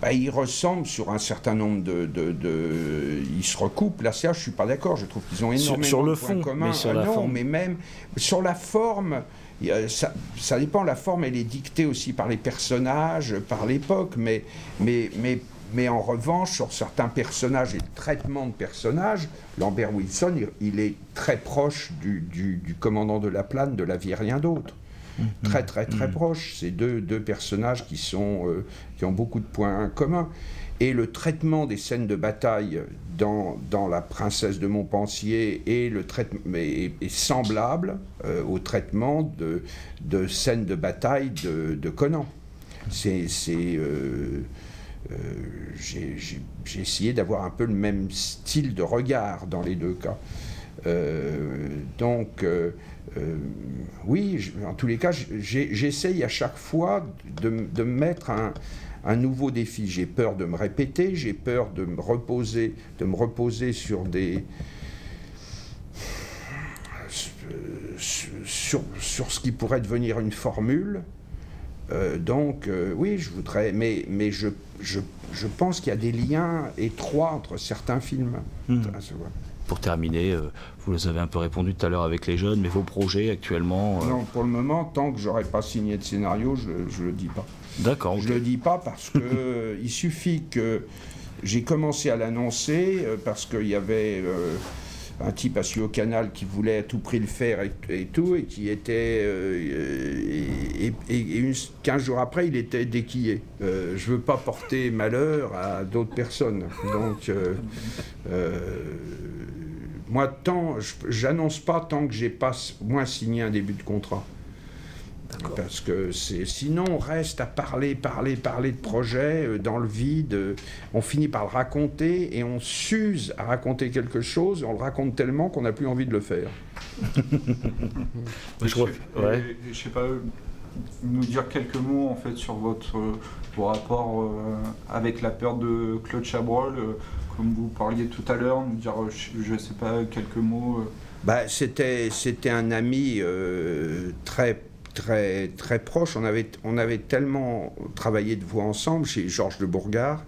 Speaker 6: Bah, ils ressemblent sur un certain nombre de, de- de- Ils se recoupent. Là, ça, je suis pas d'accord. Je trouve qu'ils ont
Speaker 10: Sur-
Speaker 6: énormément
Speaker 10: sur le
Speaker 6: de points
Speaker 10: fond,
Speaker 6: communs.
Speaker 10: mais sur
Speaker 6: Ah
Speaker 10: la
Speaker 6: non,
Speaker 10: forme.
Speaker 6: mais même sur la forme. Ça, ça dépend, la forme elle est dictée aussi par les personnages, par l'époque, mais, mais, mais, mais en revanche, sur certains personnages et le traitement de personnages, Lambert Wilson, il, il est très proche du, du- du commandant de la plane, de la vie et rien d'autre. Très très très proche. C'est deux, deux personnages qui, sont, euh, qui ont beaucoup de points communs. Et le traitement des scènes de bataille dans, dans La Princesse de Montpensier et le est, est semblable euh, au traitement de, de scènes de bataille de, de Conan. C'est, c'est, euh, euh, j'ai, essayé d'avoir un peu le même style de regard dans les deux cas. Euh, donc, euh, euh, oui, je- en tous les cas, j'essaye à chaque fois de, me mettre un, un nouveau défi. J'ai peur de me répéter, j'ai peur de me reposer, de me reposer sur des sur, sur ce qui pourrait devenir une formule. Euh, donc, euh, oui, je voudrais, mais, mais je, je, je pense qu'il y a des liens étroits entre certains films.
Speaker 10: Hmm. Pour terminer, euh, vous les avez un peu répondu tout à l'heure avec les jeunes, mais vos projets actuellement. euh,
Speaker 6: Non, pour le moment, tant que j'aurais pas signé de scénario, je ne le dis pas.
Speaker 10: D'accord.
Speaker 6: Je le dis pas parce que [laughs] il suffit que j'ai commencé à l'annoncer euh, parce qu'il y avait un type assis au canal qui voulait à tout prix le faire et, et tout et qui était euh, et, et- et une- 15 jours après il était déquillé. Euh, je veux pas porter malheur à d'autres personnes. Donc euh, moi tant je- j'annonce pas tant que j'ai pas moins signé un début de contrat. Parce que sinon on reste à parler, parler, parler de projets euh, dans le vide. euh, on finit par le raconter et on s'use à raconter quelque chose. On le raconte tellement qu'on n'a plus envie de le faire. [laughs]
Speaker 10: je crois-
Speaker 7: Et-
Speaker 10: ouais.
Speaker 7: sais pas, euh, nous dire quelques mots en fait sur votre vos rapports euh, avec la perte de Claude Chabrol, euh, comme vous parliez tout à l'heure, nous dire, euh, je, je sais pas, quelques mots. euh.
Speaker 6: Bah, c'était, c'était un ami euh, très, très, très proche. On avait, on avait tellement travaillé de voix ensemble chez Georges de Bourgard.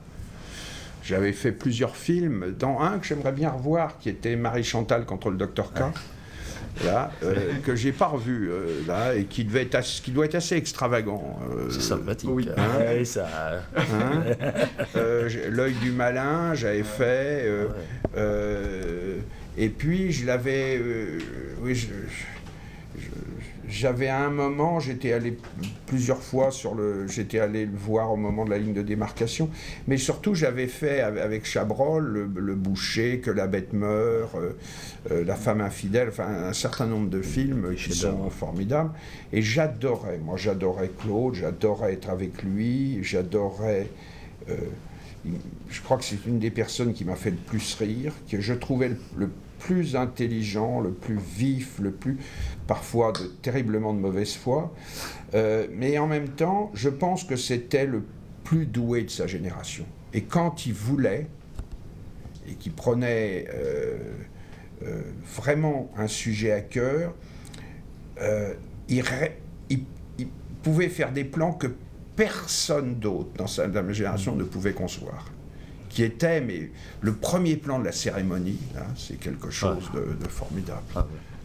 Speaker 6: J'avais fait plusieurs films, dans un que j'aimerais bien revoir, qui était Marie Chantal contre le Docteur K. Là, euh, que j'ai pas revu euh, là et qui devait être assez- qui doit être assez extravagant. euh,
Speaker 10: C'est sympathique.
Speaker 6: oui.
Speaker 10: Hein
Speaker 6: Hein
Speaker 10: ça.
Speaker 6: Hein Euh, L'œil du malin, j'avais fait. et puis je l'avais. oui, je- je- j'avais à un moment, j'étais allé plusieurs fois sur le. J'étais allé le voir au moment de la ligne de démarcation. Mais surtout, j'avais fait avec- Chabrol le, le boucher, Que la bête meurt, euh, euh, La femme infidèle, enfin un certain nombre de films qui sont formidables. Et j'adorais, moi j'adorais Claude, j'adorais être avec lui, j'adorais. euh, je crois que c'est une des personnes qui m'a fait le plus rire, que je trouvais le, le plus intelligent, le plus vif, le plus parfois de, terriblement de mauvaise foi. Euh, mais en même temps, je pense que c'était le plus doué de sa génération. Et quand il voulait, et qu'il prenait euh, euh, vraiment un sujet à cœur, il, pouvait faire des plans que personne d'autre dans sa génération ne pouvait concevoir. Qui était, mais le premier plan de la cérémonie, là, c'est quelque chose de, de formidable.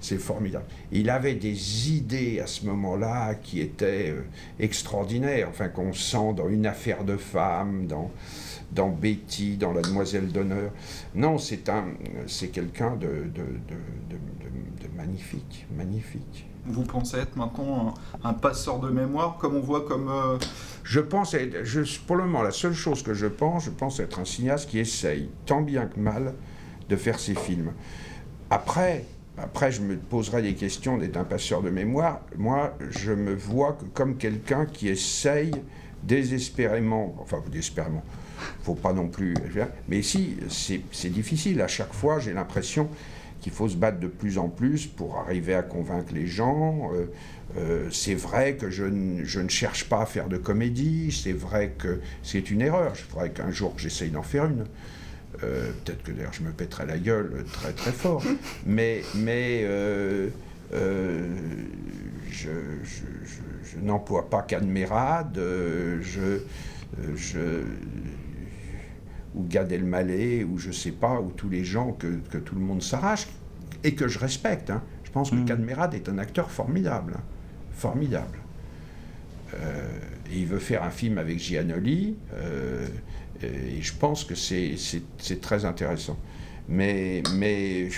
Speaker 6: C'est formidable. Il avait des idées à ce moment-là qui étaient euh, extraordinaires, enfin qu'on sent dans Une affaire de femme, dans, dans Betty, dans La Demoiselle d'honneur. Non, c'est un, c'est quelqu'un de, de, de, de- de- de magnifique, magnifique.
Speaker 7: Vous pensez être maintenant un, un passeur de mémoire, comme on voit comme. euh,
Speaker 6: Je pense, être- pour le moment, la seule chose que je pense, je pense être un cinéaste qui essaye, tant bien que mal, de faire ses films. Après, après je me poserai des questions d'être un passeur de mémoire. Moi, je me vois comme quelqu'un qui essaye désespérément, enfin, désespérément, faut pas non plus. Mais si, c'est difficile. À chaque fois, j'ai l'impression qu'il faut se battre de plus en plus pour arriver à convaincre les gens. Euh, euh, c'est vrai que je, ne- je ne cherche pas à faire de comédie, c'est vrai que c'est une erreur. Il faudrait qu'un jour j'essaye d'en faire une. Euh, Peut-être que d'ailleurs je me pèterai la gueule très très fort. [laughs] Mais, mais euh, je, je- je- je n'emploie pas je, je, ou Gad Elmaleh, ou je sais pas, ou tous les gens que, que tout le monde s'arrache, et que je respecte. hein. Je pense que Cadmerade est un acteur formidable. Formidable. Euh, et il veut faire un film avec Giannoli, euh, et je pense que c'est très intéressant. Mais, mais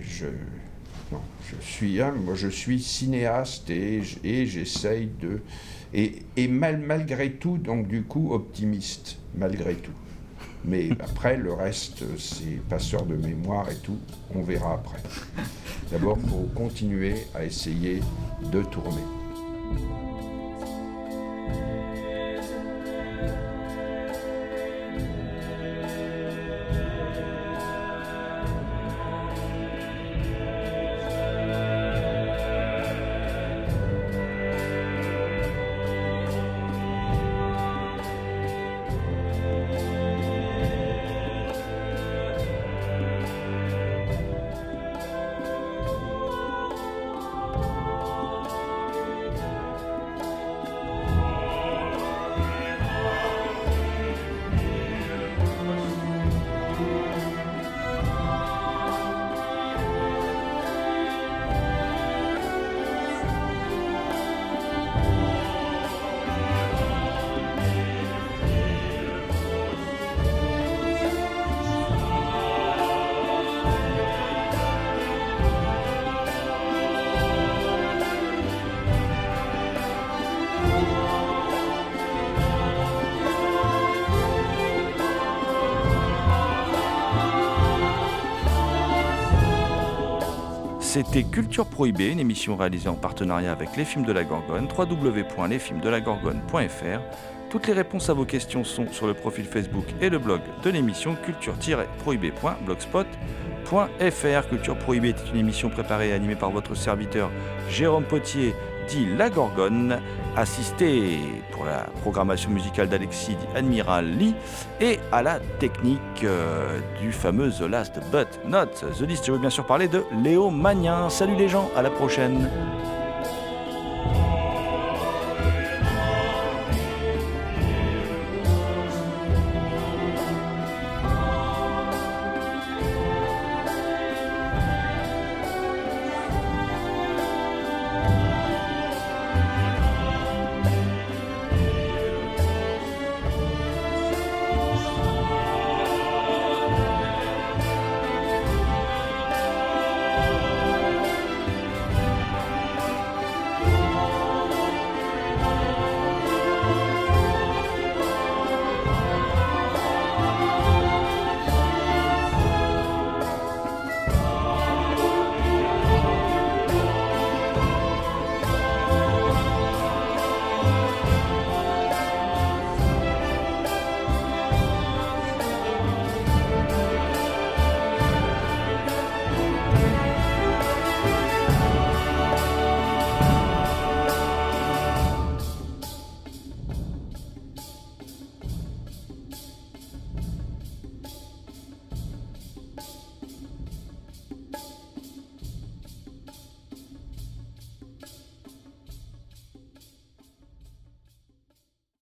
Speaker 6: je, non, je suis, hein, moi je suis cinéaste et, et j'essaye de. Et, et mal, malgré tout, donc du coup, optimiste, malgré tout. Mais après, le reste, c'est passeur de mémoire et tout, on verra après. [laughs] D'abord, faut continuer à essayer de tourner.
Speaker 5: Culture Prohibée, une émission réalisée en partenariat avec les films de la Gorgone, www.lesfilmsdelagorgone.fr. Toutes les réponses à vos questions sont sur le profil Facebook et le blog de l'émission culture-prohibée.blogspot.fr. Culture Prohibée est une émission préparée et animée par votre serviteur Jérôme Potier, La Gorgone, assisté pour la programmation musicale d'Alexis, Admiral Lee, et à la technique euh, du fameux The Last But Not The List. Je veux bien sûr parler de Léo Magnin. Salut les gens, à la prochaine.